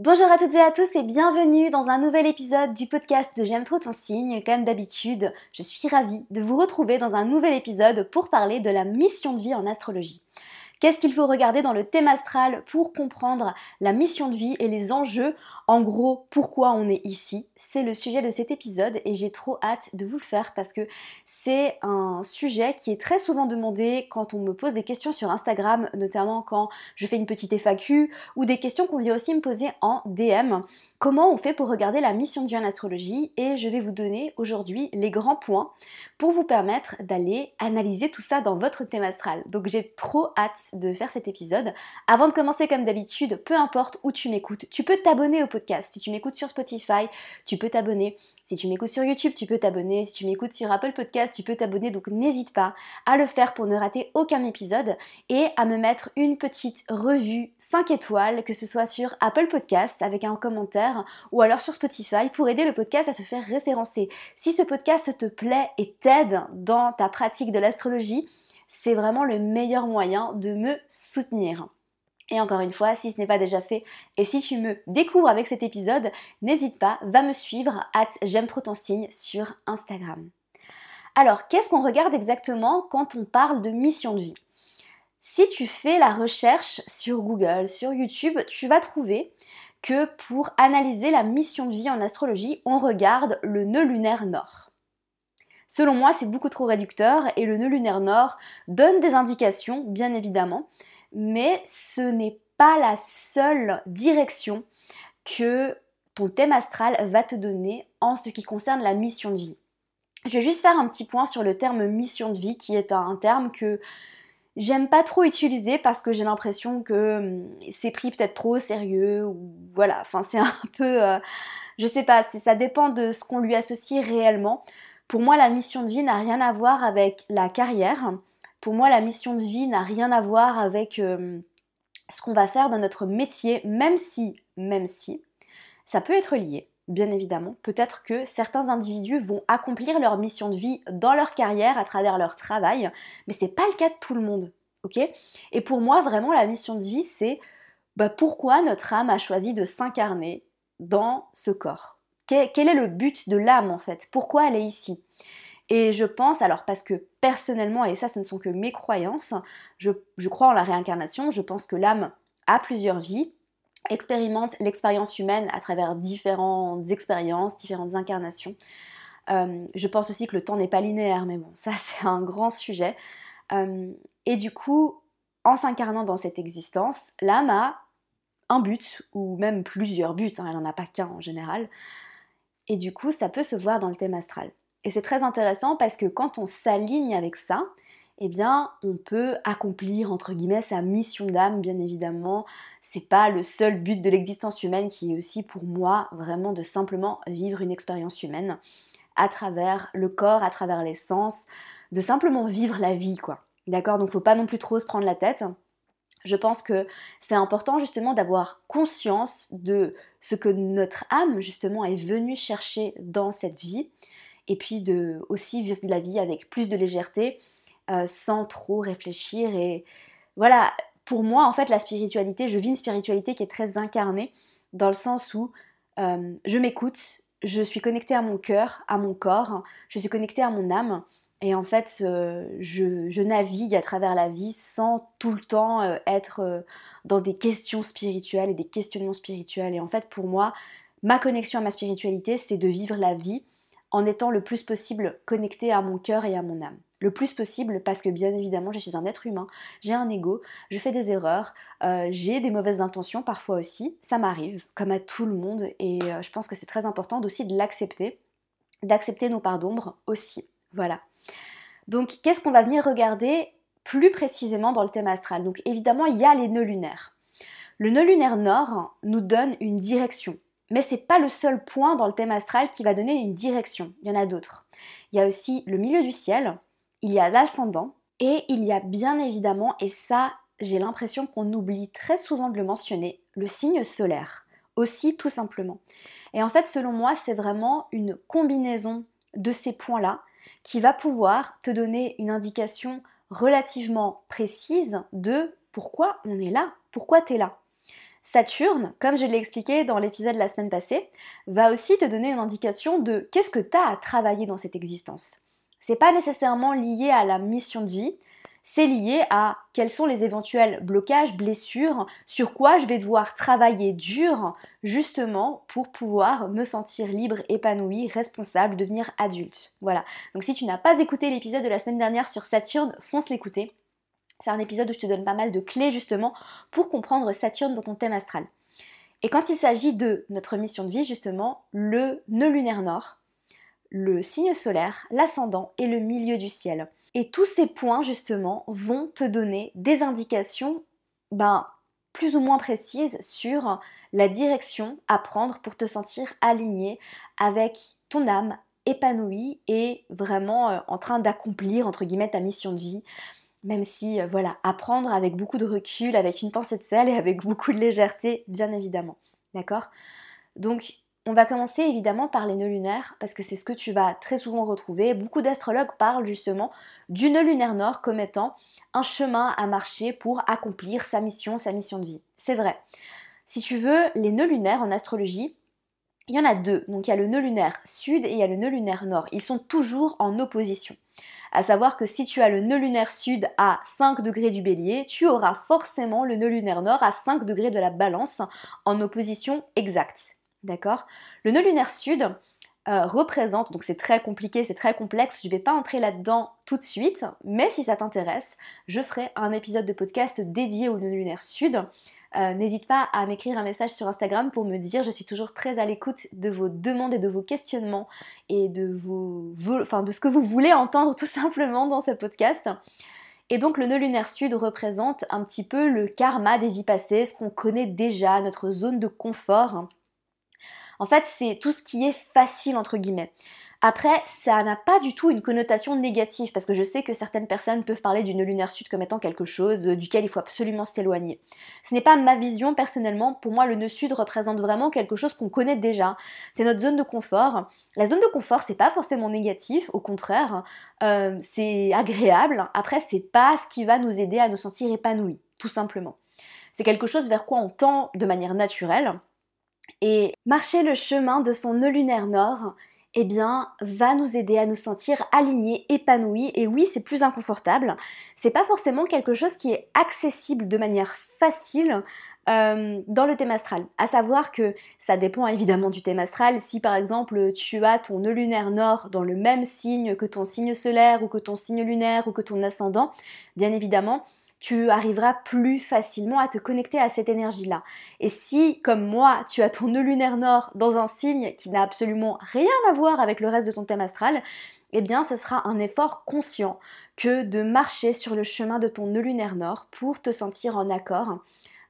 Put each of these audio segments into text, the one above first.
Bonjour à toutes et à tous et bienvenue dans un nouvel épisode du podcast de J'aime trop ton signe. Comme d'habitude, je suis ravie de vous retrouver dans un nouvel épisode pour parler de la mission de vie en astrologie. Qu'est-ce qu'il faut regarder dans le thème astral pour comprendre la mission de vie et les enjeux En gros, pourquoi on est ici C'est le sujet de cet épisode et j'ai trop hâte de vous le faire parce que c'est un sujet qui est très souvent demandé quand on me pose des questions sur Instagram, notamment quand je fais une petite FAQ ou des questions qu'on vient aussi me poser en DM. Comment on fait pour regarder la mission de vie en astrologie et je vais vous donner aujourd'hui les grands points pour vous permettre d'aller analyser tout ça dans votre thème astral. Donc j'ai trop hâte de faire cet épisode. Avant de commencer comme d'habitude, peu importe où tu m'écoutes, tu peux t'abonner au podcast. Si tu m'écoutes sur Spotify, tu peux t'abonner. Si tu m'écoutes sur YouTube, tu peux t'abonner. Si tu m'écoutes sur Apple Podcast, tu peux t'abonner. Donc n'hésite pas à le faire pour ne rater aucun épisode et à me mettre une petite revue 5 étoiles, que ce soit sur Apple Podcast avec un commentaire ou alors sur Spotify pour aider le podcast à se faire référencer. Si ce podcast te plaît et t'aide dans ta pratique de l'astrologie, c'est vraiment le meilleur moyen de me soutenir. Et encore une fois, si ce n'est pas déjà fait, et si tu me découvres avec cet épisode, n'hésite pas, va me suivre at j'aime trop ton signe sur Instagram. Alors, qu'est-ce qu'on regarde exactement quand on parle de mission de vie? Si tu fais la recherche sur Google, sur YouTube, tu vas trouver que pour analyser la mission de vie en astrologie, on regarde le nœud lunaire nord. Selon moi, c'est beaucoup trop réducteur et le nœud lunaire nord donne des indications, bien évidemment, mais ce n'est pas la seule direction que ton thème astral va te donner en ce qui concerne la mission de vie. Je vais juste faire un petit point sur le terme mission de vie qui est un terme que j'aime pas trop utiliser parce que j'ai l'impression que hum, c'est pris peut-être trop au sérieux ou voilà, enfin c'est un peu euh, je sais pas, ça dépend de ce qu'on lui associe réellement. Pour moi, la mission de vie n'a rien à voir avec la carrière, pour moi, la mission de vie n'a rien à voir avec euh, ce qu'on va faire dans notre métier, même si, même si, ça peut être lié, bien évidemment. Peut-être que certains individus vont accomplir leur mission de vie dans leur carrière à travers leur travail, mais c'est pas le cas de tout le monde, Et pour moi, vraiment, la mission de vie, c'est bah, pourquoi notre âme a choisi de s'incarner dans ce corps? Quel est le but de l'âme en fait? Pourquoi elle est ici? Et je pense, alors parce que personnellement, et ça ce ne sont que mes croyances, je, crois en la réincarnation, je pense que l'âme a plusieurs vies, expérimente l'expérience humaine à travers différentes expériences, différentes incarnations. Euh, je pense aussi que le temps n'est pas linéaire, mais bon, ça c'est un grand sujet. Euh, et du coup, en s'incarnant dans cette existence, l'âme a un but, ou même plusieurs buts, hein, elle n'en a pas qu'un en général. Et du coup, ça peut se voir dans le thème astral. Et c'est très intéressant parce que quand on s'aligne avec ça, eh bien, on peut accomplir entre guillemets sa mission d'âme, bien évidemment. C'est pas le seul but de l'existence humaine qui est aussi pour moi vraiment de simplement vivre une expérience humaine à travers le corps, à travers les sens, de simplement vivre la vie, quoi. D'accord? Donc, faut pas non plus trop se prendre la tête. Je pense que c'est important justement d'avoir conscience de ce que notre âme justement est venue chercher dans cette vie et puis de aussi vivre la vie avec plus de légèreté, euh, sans trop réfléchir. Et voilà, pour moi, en fait, la spiritualité, je vis une spiritualité qui est très incarnée, dans le sens où euh, je m'écoute, je suis connectée à mon cœur, à mon corps, je suis connectée à mon âme. Et en fait, euh, je, je, navigue à travers la vie sans tout le temps être dans des questions spirituelles et des questionnements spirituels. Et en fait, pour moi, ma connexion à ma spiritualité, c'est de vivre la vie en étant le plus possible connecté à mon cœur et à mon âme. Le plus possible parce que bien évidemment je suis un être humain, j'ai un ego, je fais des erreurs, euh, j'ai des mauvaises intentions parfois aussi, ça m'arrive comme à tout le monde et euh, je pense que c'est très important aussi de l'accepter, d'accepter nos parts d'ombre aussi. Voilà. Donc qu'est-ce qu'on va venir regarder plus précisément dans le thème astral? Donc évidemment il y a les nœuds lunaires. Le nœud lunaire nord nous donne une direction, mais c'est pas le seul point dans le thème astral qui va donner une direction. Il y en a d'autres. Il y a aussi le milieu du ciel, il y a l'ascendant, et il y a bien évidemment, et ça j'ai l'impression qu'on oublie très souvent de le mentionner, le signe solaire. Aussi tout simplement. Et en fait, selon moi, c'est vraiment une combinaison de ces points-là qui va pouvoir te donner une indication relativement précise de pourquoi on est là, pourquoi tu es là. Saturne, comme je l'ai expliqué dans l'épisode de la semaine passée, va aussi te donner une indication de qu'est-ce que tu as à travailler dans cette existence. C'est pas nécessairement lié à la mission de vie, c'est lié à quels sont les éventuels blocages, blessures, sur quoi je vais devoir travailler dur justement pour pouvoir me sentir libre, épanoui, responsable, devenir adulte. Voilà. Donc si tu n'as pas écouté l'épisode de la semaine dernière sur Saturne, fonce l'écouter. C'est un épisode où je te donne pas mal de clés justement pour comprendre Saturne dans ton thème astral. Et quand il s'agit de notre mission de vie, justement, le nœud lunaire nord, le signe solaire, l'ascendant et le milieu du ciel. Et tous ces points, justement, vont te donner des indications ben, plus ou moins précises sur la direction à prendre pour te sentir aligné avec ton âme épanouie et vraiment euh, en train d'accomplir, entre guillemets, ta mission de vie. Même si, euh, voilà, apprendre avec beaucoup de recul, avec une pensée de sel et avec beaucoup de légèreté, bien évidemment. D'accord? Donc, on va commencer évidemment par les nœuds lunaires parce que c'est ce que tu vas très souvent retrouver. Beaucoup d'astrologues parlent justement du nœud lunaire nord comme étant un chemin à marcher pour accomplir sa mission, sa mission de vie. C'est vrai. Si tu veux, les nœuds lunaires en astrologie, il y en a deux. Donc il y a le nœud lunaire sud et il y a le nœud lunaire nord. Ils sont toujours en opposition. À savoir que si tu as le nœud lunaire sud à 5 degrés du bélier, tu auras forcément le nœud lunaire nord à 5 degrés de la balance en opposition exacte. D'accord? Le nœud lunaire sud euh, représente, donc c'est très compliqué, c'est très complexe, je ne vais pas entrer là-dedans tout de suite, mais si ça t'intéresse, je ferai un épisode de podcast dédié au nœud lunaire sud. Euh, n'hésite pas à m'écrire un message sur Instagram pour me dire, je suis toujours très à l'écoute de vos demandes et de vos questionnements et de, vos, enfin, de ce que vous voulez entendre tout simplement dans ce podcast. Et donc le nœud lunaire sud représente un petit peu le karma des vies passées, ce qu'on connaît déjà, notre zone de confort. En fait, c'est tout ce qui est facile entre guillemets. Après, ça n'a pas du tout une connotation négative, parce que je sais que certaines personnes peuvent parler du nœud lunaire sud comme étant quelque chose euh, duquel il faut absolument s'éloigner. Ce n'est pas ma vision personnellement, pour moi le nœud sud représente vraiment quelque chose qu'on connaît déjà. C'est notre zone de confort. La zone de confort, c'est pas forcément négatif, au contraire, euh, c'est agréable. Après, c'est pas ce qui va nous aider à nous sentir épanouis, tout simplement. C'est quelque chose vers quoi on tend de manière naturelle, et marcher le chemin de son nœud lunaire nord, eh bien, va nous aider à nous sentir alignés, épanouis. Et oui, c'est plus inconfortable. C'est pas forcément quelque chose qui est accessible de manière facile euh, dans le thème astral. À savoir que ça dépend évidemment du thème astral. Si par exemple tu as ton nœud lunaire nord dans le même signe que ton signe solaire ou que ton signe lunaire ou que ton ascendant, bien évidemment, tu arriveras plus facilement à te connecter à cette énergie-là. Et si, comme moi, tu as ton nœud lunaire nord dans un signe qui n'a absolument rien à voir avec le reste de ton thème astral, eh bien, ce sera un effort conscient que de marcher sur le chemin de ton nœud lunaire nord pour te sentir en accord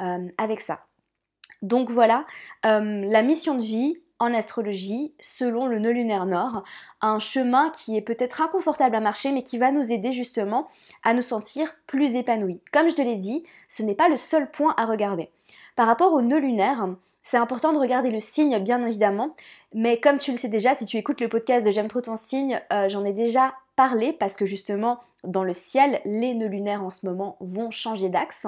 euh, avec ça. Donc voilà, euh, la mission de vie, en astrologie selon le nœud lunaire nord, un chemin qui est peut-être inconfortable à marcher mais qui va nous aider justement à nous sentir plus épanouis. Comme je te l'ai dit, ce n'est pas le seul point à regarder. Par rapport au nœud lunaire, c'est important de regarder le signe bien évidemment, mais comme tu le sais déjà, si tu écoutes le podcast de J'aime trop ton signe, euh, j'en ai déjà parler parce que justement dans le ciel, les nœuds lunaires en ce moment vont changer d'axe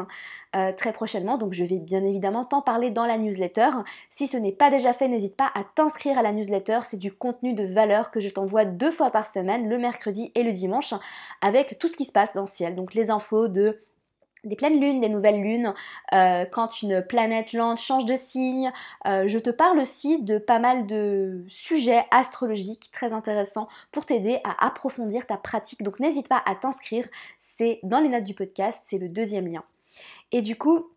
euh, très prochainement. Donc je vais bien évidemment t'en parler dans la newsletter. Si ce n'est pas déjà fait, n'hésite pas à t'inscrire à la newsletter. C'est du contenu de valeur que je t'envoie deux fois par semaine, le mercredi et le dimanche, avec tout ce qui se passe dans le ciel. Donc les infos de des pleines lunes, des nouvelles lunes, euh, quand une planète lente change de signe. Euh, je te parle aussi de pas mal de sujets astrologiques très intéressants pour t'aider à approfondir ta pratique. Donc n'hésite pas à t'inscrire, c'est dans les notes du podcast, c'est le deuxième lien. Et du coup,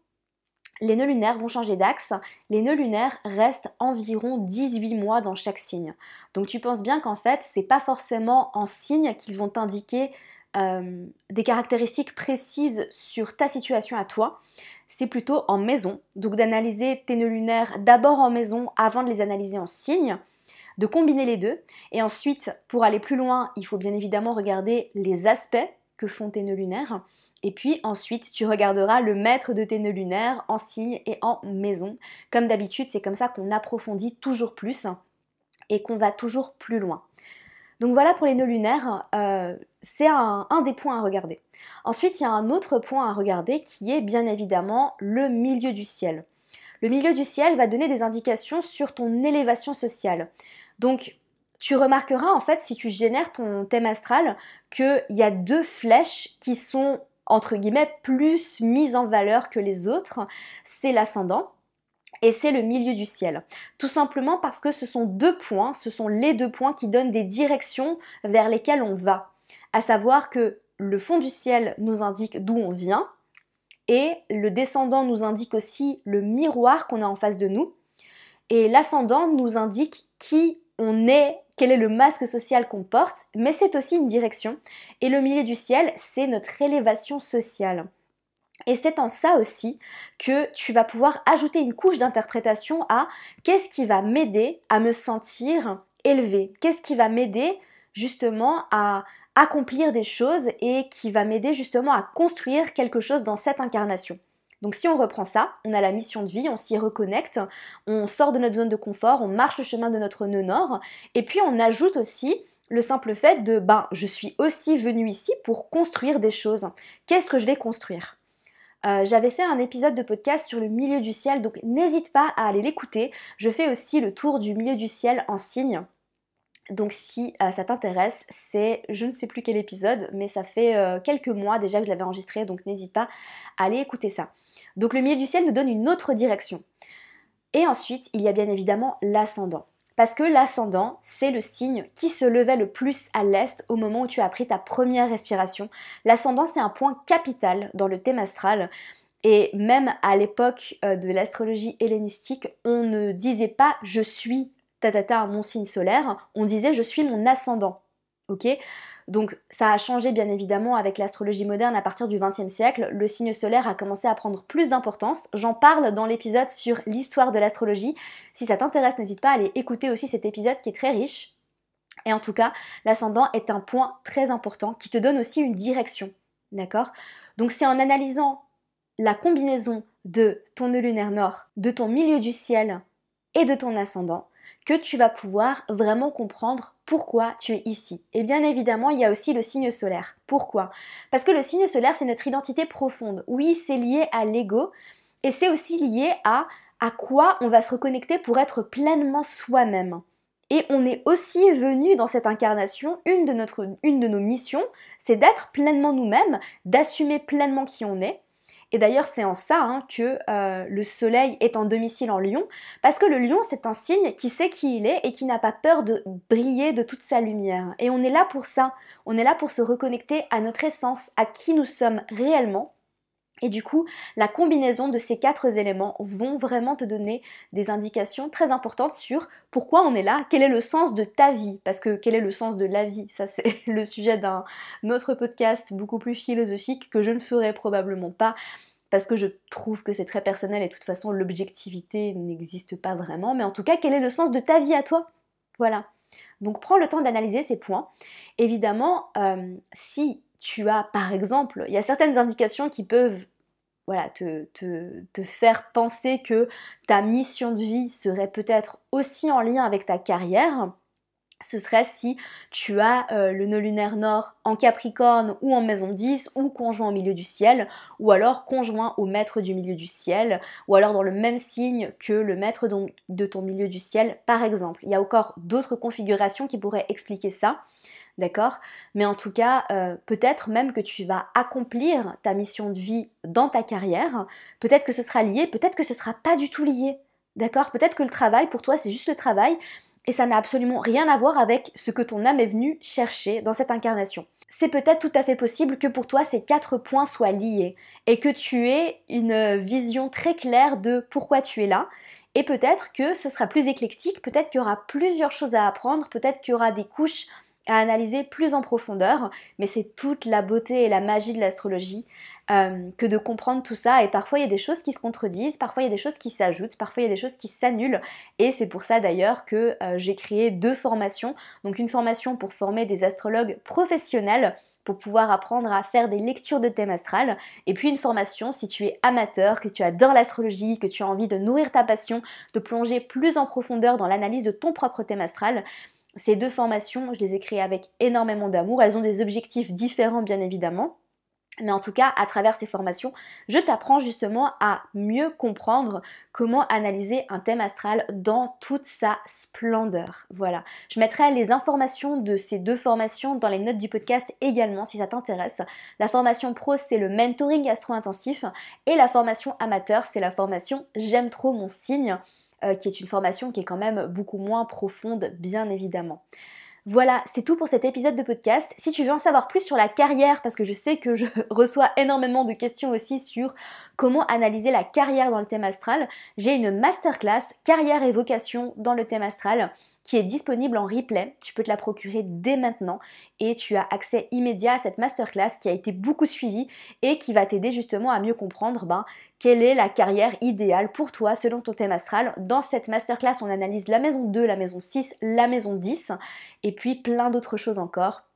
les nœuds lunaires vont changer d'axe. Les nœuds lunaires restent environ 18 mois dans chaque signe. Donc tu penses bien qu'en fait, c'est pas forcément en signe qu'ils vont t'indiquer euh, des caractéristiques précises sur ta situation à toi, c'est plutôt en maison. Donc d'analyser tes nœuds lunaires d'abord en maison avant de les analyser en signe, de combiner les deux. Et ensuite, pour aller plus loin, il faut bien évidemment regarder les aspects que font tes nœuds lunaires. Et puis ensuite, tu regarderas le maître de tes nœuds lunaires en signe et en maison. Comme d'habitude, c'est comme ça qu'on approfondit toujours plus et qu'on va toujours plus loin. Donc voilà pour les nœuds lunaires, euh, c'est un, des points à regarder. Ensuite, il y a un autre point à regarder qui est bien évidemment le milieu du ciel. Le milieu du ciel va donner des indications sur ton élévation sociale. Donc, tu remarqueras en fait si tu génères ton thème astral qu'il y a deux flèches qui sont entre guillemets plus mises en valeur que les autres. C'est l'ascendant et c'est le milieu du ciel. Tout simplement parce que ce sont deux points, ce sont les deux points qui donnent des directions vers lesquelles on va. À savoir que le fond du ciel nous indique d'où on vient et le descendant nous indique aussi le miroir qu'on a en face de nous et l'ascendant nous indique qui on est, quel est le masque social qu'on porte, mais c'est aussi une direction. Et le milieu du ciel, c'est notre élévation sociale. Et c'est en ça aussi que tu vas pouvoir ajouter une couche d'interprétation à qu'est-ce qui va m'aider à me sentir élevé, qu'est-ce qui va m'aider justement à accomplir des choses et qui va m'aider justement à construire quelque chose dans cette incarnation. Donc si on reprend ça, on a la mission de vie, on s'y reconnecte, on sort de notre zone de confort, on marche le chemin de notre nœud nord, et puis on ajoute aussi le simple fait de ben je suis aussi venu ici pour construire des choses. Qu'est-ce que je vais construire? Euh, J'avais fait un épisode de podcast sur le milieu du ciel, donc n'hésite pas à aller l'écouter. Je fais aussi le tour du milieu du ciel en signe. Donc si euh, ça t'intéresse, c'est je ne sais plus quel épisode, mais ça fait euh, quelques mois déjà que je l'avais enregistré, donc n'hésite pas à aller écouter ça. Donc le milieu du ciel nous donne une autre direction. Et ensuite, il y a bien évidemment l'ascendant. Parce que l'ascendant, c'est le signe qui se levait le plus à l'est au moment où tu as pris ta première respiration. L'ascendant, c'est un point capital dans le thème astral. Et même à l'époque euh, de l'astrologie hellénistique, on ne disait pas je suis tatata mon signe solaire, on disait je suis mon ascendant. Ok donc ça a changé bien évidemment avec l'astrologie moderne à partir du XXe siècle. Le signe solaire a commencé à prendre plus d'importance. J'en parle dans l'épisode sur l'histoire de l'astrologie. Si ça t'intéresse, n'hésite pas à aller écouter aussi cet épisode qui est très riche. Et en tout cas, l'ascendant est un point très important qui te donne aussi une direction. D'accord? Donc c'est en analysant la combinaison de ton nœud lunaire nord, de ton milieu du ciel et de ton ascendant que tu vas pouvoir vraiment comprendre pourquoi tu es ici. Et bien évidemment, il y a aussi le signe solaire. Pourquoi? Parce que le signe solaire, c'est notre identité profonde. Oui, c'est lié à l'ego et c'est aussi lié à à quoi on va se reconnecter pour être pleinement soi-même. Et on est aussi venu dans cette incarnation, une de, une de nos missions, c'est d'être pleinement nous-mêmes, d'assumer pleinement qui on est, et d'ailleurs, c'est en ça hein, que euh, le soleil est en domicile en lion, parce que le lion, c'est un signe qui sait qui il est et qui n'a pas peur de briller de toute sa lumière. Et on est là pour ça, on est là pour se reconnecter à notre essence, à qui nous sommes réellement, et du coup, la combinaison de ces quatre éléments vont vraiment te donner des indications très importantes sur pourquoi on est là, quel est le sens de ta vie, parce que quel est le sens de la vie, ça c'est le sujet d'un autre podcast beaucoup plus philosophique que je ne ferai probablement pas parce que je trouve que c'est très personnel et de toute façon l'objectivité n'existe pas vraiment, mais en tout cas quel est le sens de ta vie à toi? Voilà. Donc prends le temps d'analyser ces points. Évidemment, euh, si tu as, par exemple, il y a certaines indications qui peuvent voilà, te, te, faire penser que ta mission de vie serait peut-être aussi en lien avec ta carrière, ce serait si tu as euh, le nœud lunaire nord en Capricorne ou en maison 10 ou conjoint au milieu du ciel ou alors conjoint au maître du milieu du ciel ou alors dans le même signe que le maître de ton milieu du ciel par exemple. Il y a encore d'autres configurations qui pourraient expliquer ça d'accord? Mais en tout cas, euh, peut-être même que tu vas accomplir ta mission de vie dans ta carrière, peut-être que ce sera lié, peut-être que ce sera pas du tout lié, d'accord? Peut-être que le travail, pour toi, c'est juste le travail, et ça n'a absolument rien à voir avec ce que ton âme est venue chercher dans cette incarnation. C'est peut-être tout à fait possible que pour toi ces quatre points soient liés et que tu aies une vision très claire de pourquoi tu es là. Et peut-être que ce sera plus éclectique, peut-être qu'il y aura plusieurs choses à apprendre, peut-être qu'il y aura des couches à analyser plus en profondeur, mais c'est toute la beauté et la magie de l'astrologie euh, que de comprendre tout ça. Et parfois il y a des choses qui se contredisent, parfois il y a des choses qui s'ajoutent, parfois il y a des choses qui s'annulent. Et c'est pour ça d'ailleurs que euh, j'ai créé deux formations. Donc une formation pour former des astrologues professionnels pour pouvoir apprendre à faire des lectures de thème astral. Et puis une formation si tu es amateur, que tu adores l'astrologie, que tu as envie de nourrir ta passion, de plonger plus en profondeur dans l'analyse de ton propre thème astral. Ces deux formations, je les ai créées avec énormément d'amour. Elles ont des objectifs différents, bien évidemment. Mais en tout cas, à travers ces formations, je t'apprends justement à mieux comprendre comment analyser un thème astral dans toute sa splendeur. Voilà. Je mettrai les informations de ces deux formations dans les notes du podcast également si ça t'intéresse. La formation pro, c'est le mentoring astro-intensif et la formation amateur, c'est la formation J'aime trop mon signe, euh, qui est une formation qui est quand même beaucoup moins profonde, bien évidemment. Voilà, c'est tout pour cet épisode de podcast. Si tu veux en savoir plus sur la carrière, parce que je sais que je reçois énormément de questions aussi sur comment analyser la carrière dans le thème astral, j'ai une masterclass carrière et vocation dans le thème astral qui est disponible en replay. Tu peux te la procurer dès maintenant et tu as accès immédiat à cette masterclass qui a été beaucoup suivie et qui va t'aider justement à mieux comprendre ben, quelle est la carrière idéale pour toi selon ton thème astral? Dans cette masterclass, on analyse la maison 2, la maison 6, la maison 10 et puis plein d'autres choses encore.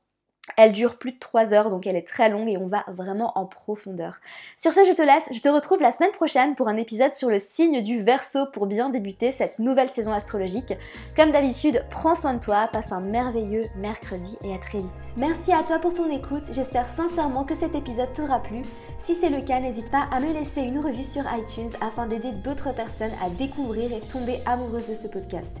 Elle dure plus de 3 heures, donc elle est très longue et on va vraiment en profondeur. Sur ce, je te laisse, je te retrouve la semaine prochaine pour un épisode sur le signe du Verseau pour bien débuter cette nouvelle saison astrologique. Comme d'habitude, prends soin de toi, passe un merveilleux mercredi et à très vite. Merci à toi pour ton écoute, j'espère sincèrement que cet épisode t'aura plu. Si c'est le cas, n'hésite pas à me laisser une revue sur iTunes afin d'aider d'autres personnes à découvrir et tomber amoureuses de ce podcast.